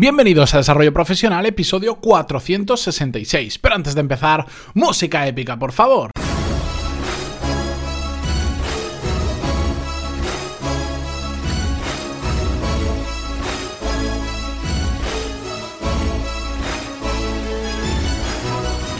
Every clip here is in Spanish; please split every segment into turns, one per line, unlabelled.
Bienvenidos a Desarrollo Profesional, episodio 466. Pero antes de empezar, música épica, por favor.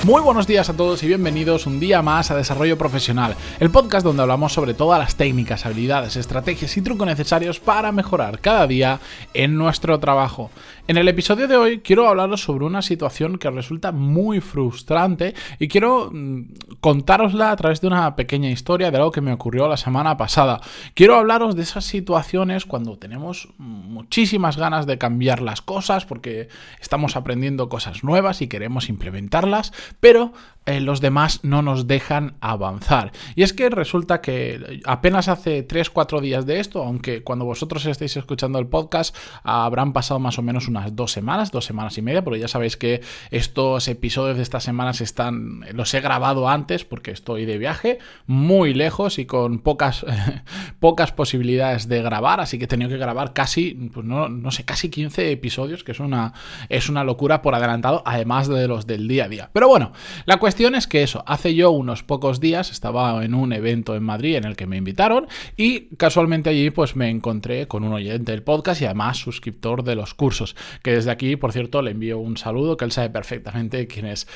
Muy buenos días a todos y bienvenidos un día más a Desarrollo Profesional, el podcast donde hablamos sobre todas las técnicas, habilidades, estrategias y trucos necesarios para mejorar cada día en nuestro trabajo. En el episodio de hoy quiero hablaros sobre una situación que resulta muy frustrante y quiero mm, contárosla a través de una pequeña historia de algo que me ocurrió la semana pasada. Quiero hablaros de esas situaciones cuando tenemos muchísimas ganas de cambiar las cosas porque estamos aprendiendo cosas nuevas y queremos implementarlas, pero eh, los demás no nos dejan avanzar. Y es que resulta que apenas hace 3-4 días de esto, aunque cuando vosotros estéis escuchando el podcast habrán pasado más o menos dos semanas, dos semanas y media, porque ya sabéis que estos episodios de estas semanas están, los he grabado antes porque estoy de viaje, muy lejos y con pocas, pocas posibilidades de grabar, así que he tenido que grabar casi, pues no, no sé, casi 15 episodios, que es una, es una locura por adelantado, además de los del día a día. Pero bueno, la cuestión es que eso, hace yo unos pocos días estaba en un evento en Madrid en el que me invitaron y casualmente allí pues me encontré con un oyente del podcast y además suscriptor de los cursos, que desde aquí, por cierto, le envío un saludo que él sabe perfectamente quién es.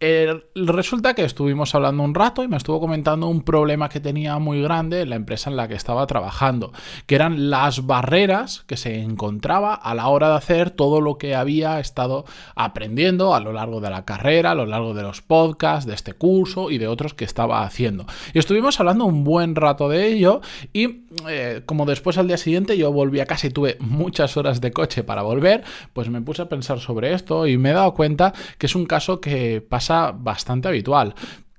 Eh, resulta que estuvimos hablando un rato y me estuvo comentando un problema que tenía muy grande en la empresa en la que estaba trabajando, que eran las barreras que se encontraba a la hora de hacer todo lo que había estado aprendiendo a lo largo de la carrera, a lo largo de los podcasts, de este curso y de otros que estaba haciendo. Y estuvimos hablando un buen rato de ello y eh, como después al día siguiente yo volví a casa y tuve muchas horas de coche para volver, pues me puse a pensar sobre esto y me he dado cuenta que es un caso que pasa bastante habitual.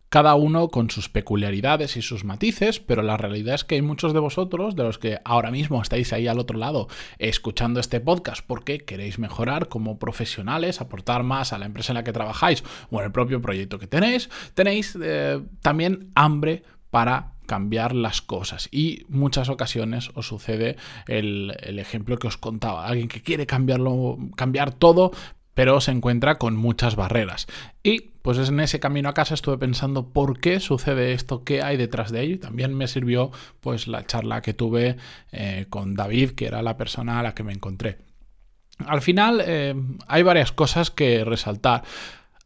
Cada uno con sus peculiaridades y sus matices, pero la realidad es que hay muchos de vosotros, de los que ahora mismo estáis ahí al otro lado escuchando este podcast porque queréis mejorar como profesionales, aportar más a la empresa en la que trabajáis o en el propio proyecto que tenéis, tenéis eh, también hambre para cambiar las cosas. Y muchas ocasiones os sucede el, ejemplo que os contaba. Alguien que quiere cambiarlo, cambiar todo, pero se encuentra con muchas barreras. Y pues en ese camino a casa estuve pensando por qué sucede esto, qué hay detrás de ello. También me sirvió pues la charla que tuve eh, con David, que era la persona a la que me encontré. Al final eh, hay varias cosas que resaltar.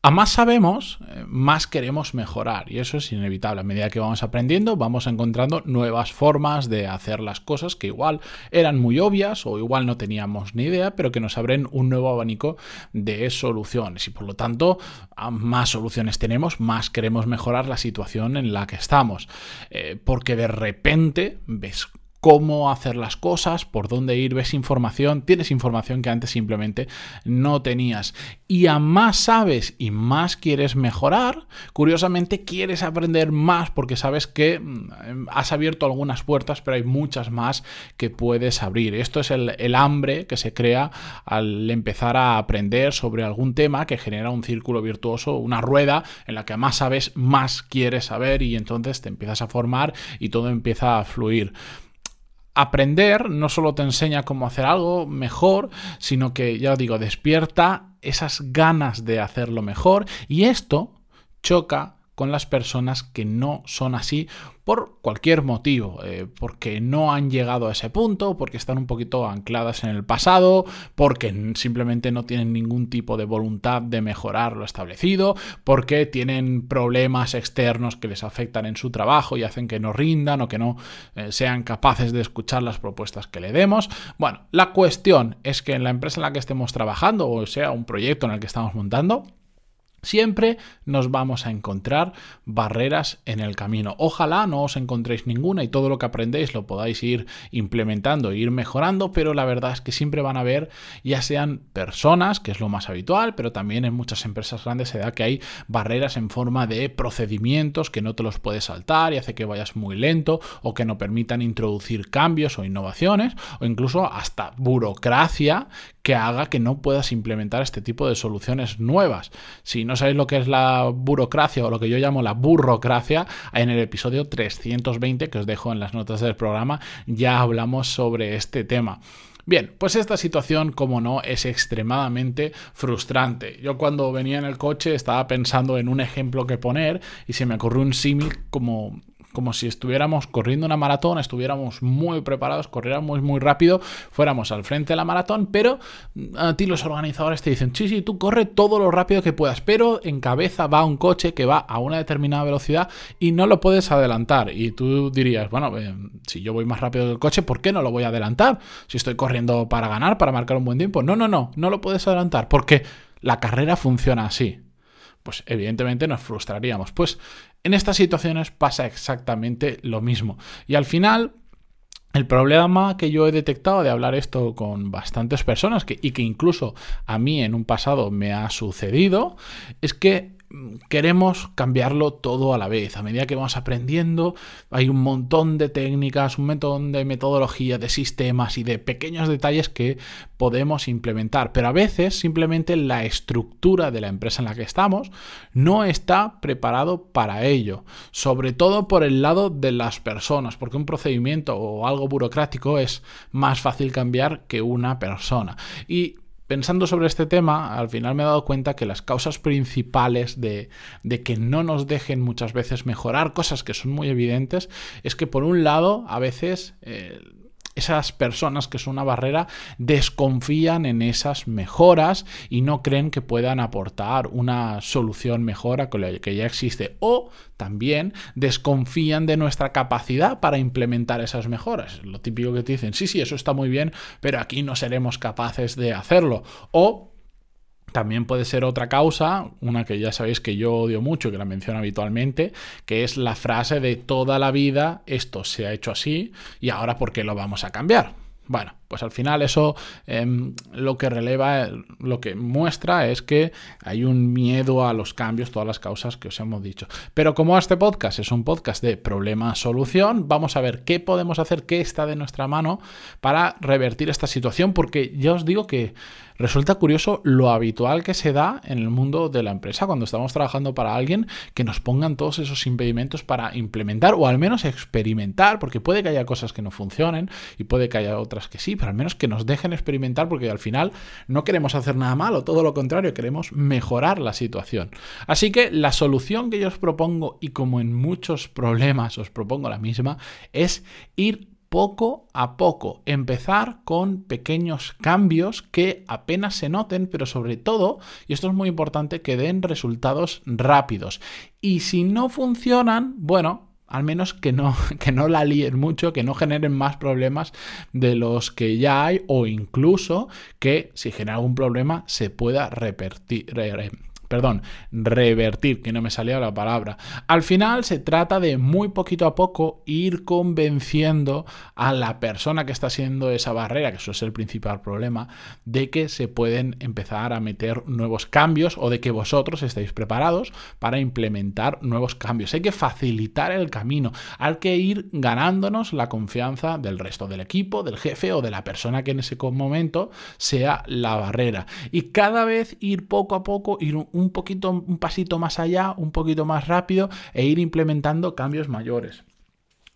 A más sabemos, eh, más queremos mejorar y eso es inevitable. A medida que vamos aprendiendo, vamos encontrando nuevas formas de hacer las cosas que igual eran muy obvias o igual no teníamos ni idea, pero que nos abren un nuevo abanico de soluciones y por lo tanto, más soluciones tenemos, más queremos mejorar la situación en la que estamos. Eh, porque de repente ves cómo hacer las cosas, por dónde ir, ves información, tienes información que antes simplemente no tenías. Y a más sabes y más quieres mejorar, curiosamente quieres aprender más porque sabes que mm, has abierto algunas puertas, pero hay muchas más que puedes abrir. Esto es el, hambre que se crea al empezar a aprender sobre algún tema que genera un círculo virtuoso, una rueda en la que más sabes, más quieres saber y entonces te empiezas a formar y todo empieza a fluir aprender no solo te enseña cómo hacer algo mejor, sino que, ya digo, despierta esas ganas de hacerlo mejor y esto choca con las personas que no son así por cualquier motivo, eh, porque no han llegado a ese punto, porque están un poquito ancladas en el pasado, porque simplemente no tienen ningún tipo de voluntad de mejorar lo establecido, porque tienen problemas externos que les afectan en su trabajo y hacen que no rindan o que no eh, sean capaces de escuchar las propuestas que le demos. Bueno, la cuestión es que en la empresa en la que estemos trabajando, o sea, un proyecto en el que estamos montando, Siempre nos vamos a encontrar barreras en el camino. Ojalá no os encontréis ninguna y todo lo que aprendéis lo podáis ir implementando e ir mejorando, pero la verdad es que siempre van a haber, ya sean personas, que es lo más habitual, pero también en muchas empresas grandes se da que hay barreras en forma de procedimientos que no te los puedes saltar y hace que vayas muy lento o que no permitan introducir cambios o innovaciones o incluso hasta burocracia que haga que no puedas implementar este tipo de soluciones nuevas. Si no sabéis lo que es la burocracia o lo que yo llamo la burocracia, en el episodio 320 que os dejo en las notas del programa ya hablamos sobre este tema. Bien, pues esta situación, como no, es extremadamente frustrante. Yo cuando venía en el coche estaba pensando en un ejemplo que poner y se me ocurrió un símil como como si estuviéramos corriendo una maratón, estuviéramos muy preparados, corriéramos muy rápido, fuéramos al frente de la maratón, pero mm, a ti los organizadores te dicen, sí, sí, tú corre todo lo rápido que puedas, pero en cabeza va un coche que va a una determinada velocidad y no lo puedes adelantar. Y tú dirías, bueno, eh, si yo voy más rápido que el coche, ¿por qué no lo voy a adelantar? Si estoy corriendo para ganar, para marcar un buen tiempo. No, no, no, no lo puedes adelantar porque la carrera funciona así pues evidentemente nos frustraríamos. Pues en estas situaciones pasa exactamente lo mismo. Y al final, el problema que yo he detectado de hablar esto con bastantes personas que, y que incluso a mí en un pasado me ha sucedido es que queremos cambiarlo todo a la vez. A medida que vamos aprendiendo, hay un montón de técnicas, un montón de metodología, de sistemas y de pequeños detalles que podemos implementar. Pero a veces simplemente la estructura de la empresa en la que estamos no está preparado para ello. Sobre todo por el lado de las personas, porque un procedimiento o algo burocrático es más fácil cambiar que una persona. Y pensando sobre este tema, al final me he dado cuenta que las causas principales de, que no nos dejen muchas veces mejorar cosas que son muy evidentes es que por un lado a veces... Eh, esas personas que son una barrera desconfían en esas mejoras y no creen que puedan aportar una solución mejor a que ya existe. O también desconfían de nuestra capacidad para implementar esas mejoras. Lo típico que te dicen, sí, sí, eso está muy bien, pero aquí no seremos capaces de hacerlo. O también puede ser otra causa, una que ya sabéis que yo odio mucho, que la menciono habitualmente, que es la frase de toda la vida esto se ha hecho así y ahora ¿por qué lo vamos a cambiar? Bueno, pues al final eso em, lo que releva, lo que muestra es que hay un miedo a los cambios, todas las causas que os hemos dicho. Pero como este podcast es un podcast de problema-solución, vamos a ver qué podemos hacer, qué está de nuestra mano para revertir esta situación, porque ya os digo que resulta curioso lo habitual que se da en el mundo de la empresa cuando estamos trabajando para alguien que nos pongan todos esos impedimentos para implementar o al menos experimentar, porque puede que haya cosas que no funcionen y puede que haya otras que sí pero al menos que nos dejen experimentar porque al final no queremos hacer nada malo, todo lo contrario, queremos mejorar la situación. Así que la solución que yo os propongo, y como en muchos problemas os propongo la misma, es ir poco a poco, empezar con pequeños cambios que apenas se noten, pero sobre todo, y esto es muy importante, que den resultados rápidos. Y si no funcionan, bueno, al menos que no, que no la líen mucho, que no generen más problemas de los que ya hay o incluso que si genera algún problema se pueda repetir, perdón, revertir, que no me salía la palabra. Al final se trata de muy poquito a poco ir convenciendo a la persona que está siendo esa barrera, que eso es el principal problema, de que se pueden empezar a meter nuevos cambios o de que vosotros estáis preparados para implementar nuevos cambios. Hay que facilitar el camino, hay que ir ganándonos la confianza del resto del equipo, del jefe o de la persona que en ese momento sea la barrera. Y cada vez ir poco a poco, ir un poquito, un pasito más allá, un poquito más rápido e ir implementando cambios mayores.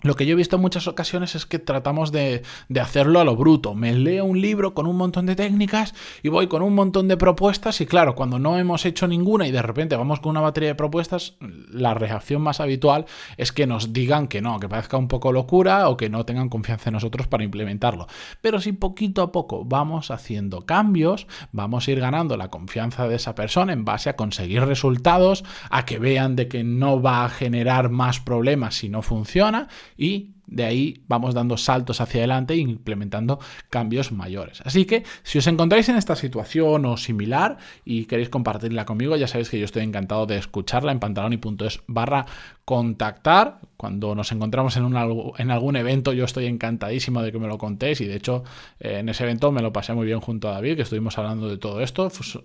Lo que yo he visto en muchas ocasiones es que tratamos de, hacerlo a lo bruto. Me leo un libro con un montón de técnicas y voy con un montón de propuestas y claro, cuando no hemos hecho ninguna y de repente vamos con una batería de propuestas, la reacción más habitual es que nos digan que no, que parezca un poco locura o que no tengan confianza en nosotros para implementarlo. Pero si poquito a poco vamos haciendo cambios, vamos a ir ganando la confianza de esa persona en base a conseguir resultados, a que vean de que no va a generar más problemas si no funciona y de ahí vamos dando saltos hacia adelante e implementando cambios mayores. Así que si os encontráis en esta situación o similar y queréis compartirla conmigo, ya sabéis que yo estoy encantado de escucharla en pantaloni.es barra contactar. Cuando nos encontramos en, en algún evento, yo estoy encantadísimo de que me lo contéis y de hecho eh, en ese evento me lo pasé muy bien junto a David, que estuvimos hablando de todo esto. Pues,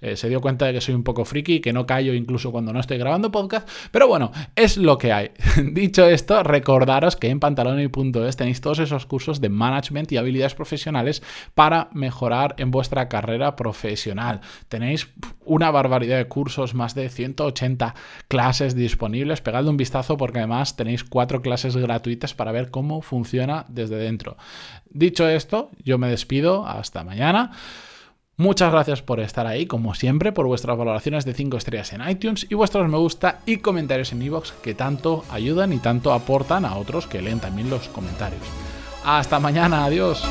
eh, se dio cuenta de que soy un poco friki, que no callo incluso cuando no estoy grabando podcast, pero bueno, es lo que hay. Dicho esto, recordaros que en pantaloni.es tenéis todos esos cursos de management y habilidades profesionales para mejorar en vuestra carrera profesional. Tenéis una barbaridad de cursos, más de 180 clases disponibles. Pegadle un vistazo porque además tenéis cuatro clases gratuitas para ver cómo funciona desde dentro. Dicho esto, yo me despido. Hasta mañana. Muchas gracias por estar ahí, como siempre, por vuestras valoraciones de 5 estrellas en iTunes y vuestros me gusta y comentarios en iVoox que tanto ayudan y tanto aportan a otros que leen también los comentarios. Hasta mañana, adiós.